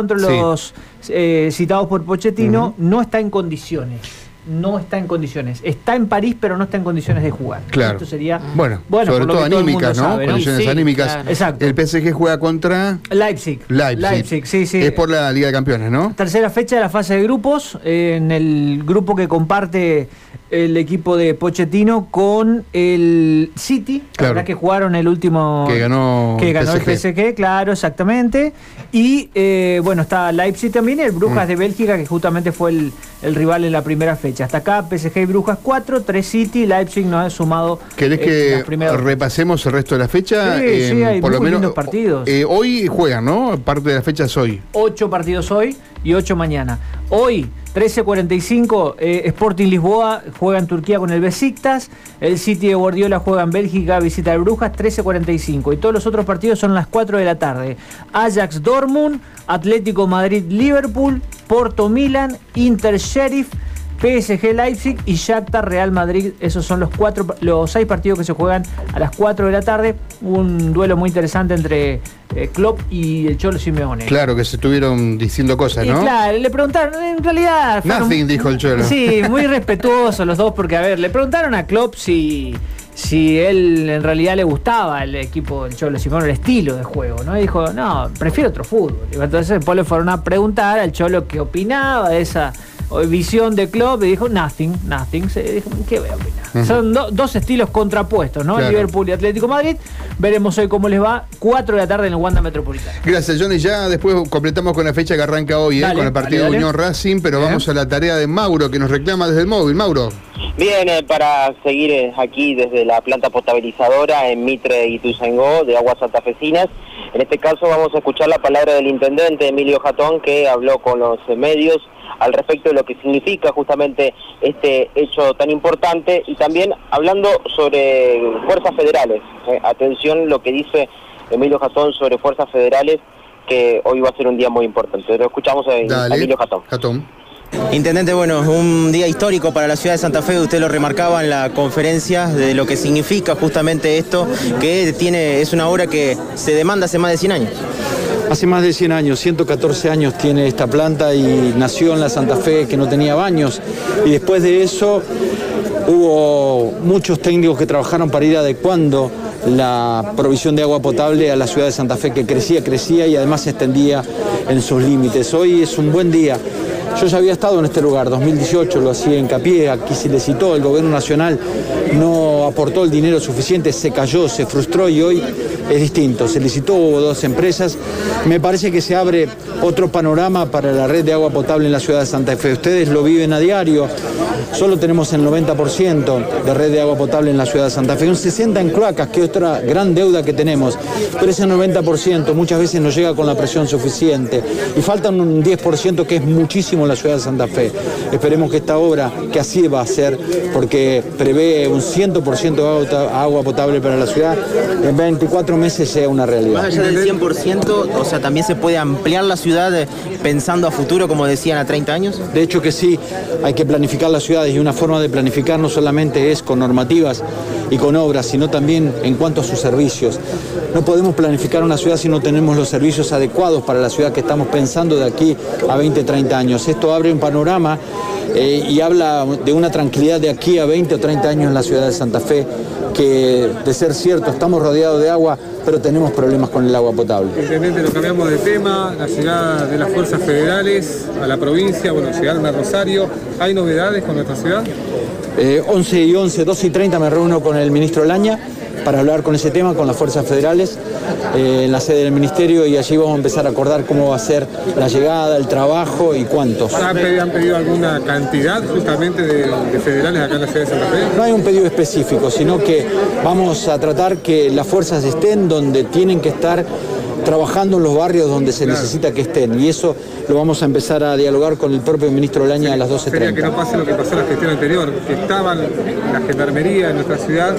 contra los eh, citados por Pochettino, no está en condiciones. No está en condiciones. Está en París, pero no está en condiciones de jugar. Claro. Esto sería. Bueno, Bueno, sobre todo anímicas, ¿no? sabe, ¿no? Condiciones Sí, anímicas. claro. Exacto. El PSG juega contra Leipzig. Leipzig. Leipzig, sí, sí. Es por la Liga de Campeones, ¿no? Tercera fecha de la fase de grupos, eh, en el grupo que comparte el equipo de Pochettino con el City, la Claro. verdad que jugaron el último Que ganó que ganó el PSG. Claro, exactamente. Y eh, bueno, está Leipzig también, y el Brujas Mm. de Bélgica, que justamente fue el, el rival en la primera fecha. Hasta acá PSG y Brujas 4, 3 City, Leipzig no ha sumado. ¿Querés eh, que repasemos el resto de la fecha? Sí, sí, hay muy lindos partidos. eh, hoy juegan, ¿no? Parte de la fecha es hoy. 8 partidos hoy y 8 mañana. Hoy, 13.45, eh, Sporting Lisboa juega en Turquía con el Besiktas. El City de Guardiola juega en Bélgica, visita al Brujas, 13.45. Y todos los otros partidos son las 4 de la tarde. Ajax Dortmund, Atlético Madrid Liverpool, Porto Milan, Inter Sheriff. PSG Leipzig y Shakhtar Real Madrid. Esos son los cuatro, los seis partidos que se juegan a las 4 de la tarde. Un duelo muy interesante entre eh, Klopp y el Cholo Simeone. Claro, que se estuvieron diciendo cosas, Y ¿no? claro, le preguntaron, en realidad. fueron- Nothing, dijo el Cholo. Sí, muy respetuosos los dos, porque a ver, le preguntaron a Klopp si, si él en realidad le gustaba el equipo del Cholo Simeone, el estilo de juego, ¿no? Y dijo, no, prefiero otro fútbol. Y entonces después le fueron a preguntar al Cholo qué opinaba de esa eh, visión de Klopp y dijo, nothing, nothing. Se dijo, ¿qué voy a opinar? Ujú. Son do- dos estilos contrapuestos, ¿no? Claro. Liverpool y Atlético Madrid. Veremos hoy cómo les va. 4 de la tarde en el Wanda Metropolitano. Gracias, Johnny. Ya después completamos con la fecha que arranca hoy, ¿eh? Con el partido dale. Unión Racing, pero Eh. vamos a la tarea de Mauro, que nos reclama desde el móvil. Mauro. Bien, eh, para seguir eh, aquí desde la planta potabilizadora en Mitre y Tuzangó de aguas santafesinas. En este caso vamos a escuchar la palabra del intendente Emilio Jatón que habló con los eh, medios al respecto de lo que significa justamente este hecho tan importante y también hablando sobre fuerzas federales. Eh, atención lo que dice Emilio Jatón sobre fuerzas federales que hoy va a ser un día muy importante. Lo escuchamos a Dale. Emilio Jatón. Jatón. Intendente, bueno, es un día histórico para la ciudad de Santa Fe, usted lo remarcaba en la conferencia de lo que significa justamente esto, que tiene, es una obra que se demanda hace más de 100 años. Hace más de 100 años, 114 años tiene esta planta y nació en la Santa Fe que no tenía baños. Y después de eso hubo muchos técnicos que trabajaron para ir adecuando la provisión de agua potable a la ciudad de Santa Fe que crecía, crecía y además se extendía en sus límites. Hoy es un buen día. Yo ya había estado en este lugar, 2018, lo hacía hincapié, aquí se le citó, el gobierno nacional no aportó el dinero suficiente, se cayó, se frustró y hoy es distinto. Se licitó, dos empresas. Me parece que se abre otro panorama para la red de agua potable en la ciudad de Santa Fe. Ustedes lo viven a diario. Solo tenemos el 90% de red de agua potable en la ciudad de Santa Fe. Un 60% en cloacas, que es otra gran deuda que tenemos. Pero ese 90% muchas veces no llega con la presión suficiente. Y faltan un 10% que es muchísimo en la ciudad de Santa Fe. Esperemos que esta obra, que así va a ser, porque prevé un 100% de agua- potable para la ciudad, en 24 meses sea una Más realidad. allá del 100%, o sea, también se puede ampliar la ciudad eh, pensando a futuro, como decían, a 30 años. De hecho que sí, hay que planificar las y una forma de planificar no solamente es con normativas y con obras, sino también en cuanto a sus servicios. No podemos planificar una ciudad si no tenemos los servicios adecuados para la ciudad que estamos pensando de aquí a 20, 30 años. Esto abre un panorama eh, y habla de una tranquilidad de aquí a 20 o 30 años en la ciudad de Santa Fe, que de ser cierto estamos rodeados de agua, pero tenemos problemas con el agua potable. Intendente, lo cambiamos de tema, la llegada de las fuerzas federales a la provincia, bueno, llegaron a Rosario. ¿Hay novedades con nuestra ciudad? Eh, 11 y 11, 12 y 30 me reúno con el ministro Laña para hablar con ese tema, con las fuerzas federales, eh, en la sede del ministerio y allí vamos a empezar a acordar cómo va a ser la llegada, el trabajo y cuántos. ¿Han pedido, han pedido alguna cantidad justamente de, de federales acá en la ciudad de Santa Fe? No hay un pedido específico, sino que vamos a tratar que las fuerzas estén donde tienen que estar trabajando en los barrios donde se necesita que estén. Y eso lo vamos a empezar a dialogar con el propio ministro Laña a las Sería que 12.30. no pase lo que pasó en la gestión anterior, que estaban la gendarmería en nuestra ciudad,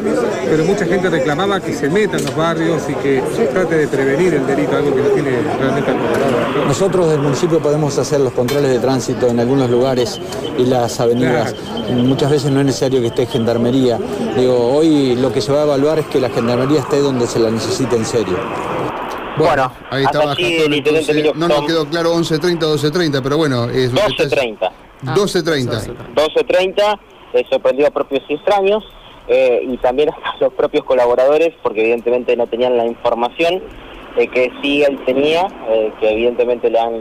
pero mucha gente reclamaba que se metan los barrios y que trate de prevenir el delito, algo que no tiene realmente acostumbrado. Nosotros del municipio podemos hacer los controles de tránsito en algunos lugares y las avenidas. Muchas veces no es necesario que esté gendarmería. Digo, hoy lo que se va a evaluar es que la gendarmería esté donde se la necesita en serio. Bueno, ahí el intendente Emilio No nos quedó claro 11.30, 12.30, pero bueno, es 12.30. 12.30. 12.30, eh, sorprendió a propios y extraños eh, y también a los propios colaboradores, porque evidentemente no tenían la información eh, que sí él tenía, eh, que evidentemente le han,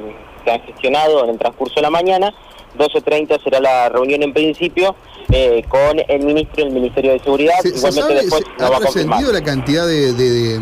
que han gestionado en el transcurso de la mañana. 12.30 será la reunión en principio eh, con el ministro del Ministerio de Seguridad. ¿Se, se Igualmente sabe, después se- va ¿Ha a confirmar. trascendido la cantidad de, de, de-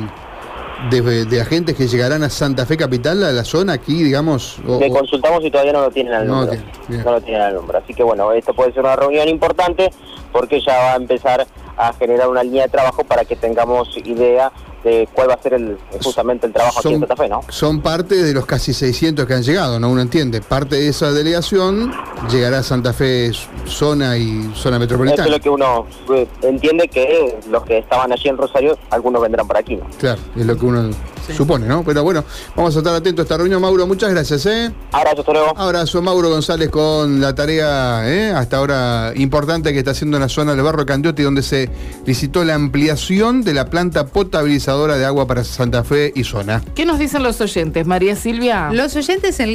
de- de agentes que llegarán a Santa Fe Capital, a la zona aquí, digamos? o- Le consultamos y todavía no lo tienen al No número. No lo tienen al número. Así que bueno, esto puede ser una reunión importante porque ya va a empezar a generar una línea de trabajo para que tengamos idea de cuál va a ser el, justamente el trabajo aquí en Santa Fe, ¿no? son parte de los casi 600 que han llegado, ¿no? Uno entiende. Parte de esa delegación llegará a Santa Fe zona y zona Eso metropolitana. es lo que uno eh, entiende que los que estaban allí en Rosario, algunos vendrán por aquí, ¿no? Claro, es lo que uno supone, ¿no? Pero bueno, vamos a estar atentos a esta reunión, Mauro. Muchas gracias, ¿eh? Abrazo, hasta luego. Abrazo, Mauro González, con la tarea ¿eh? hasta ahora importante que está haciendo en la zona del barrio Candioti, donde se licitó la ampliación de la planta potabilizadora de agua para Santa Fe y zona. ¿Qué nos dicen los oyentes, María Silvia? Los oyentes en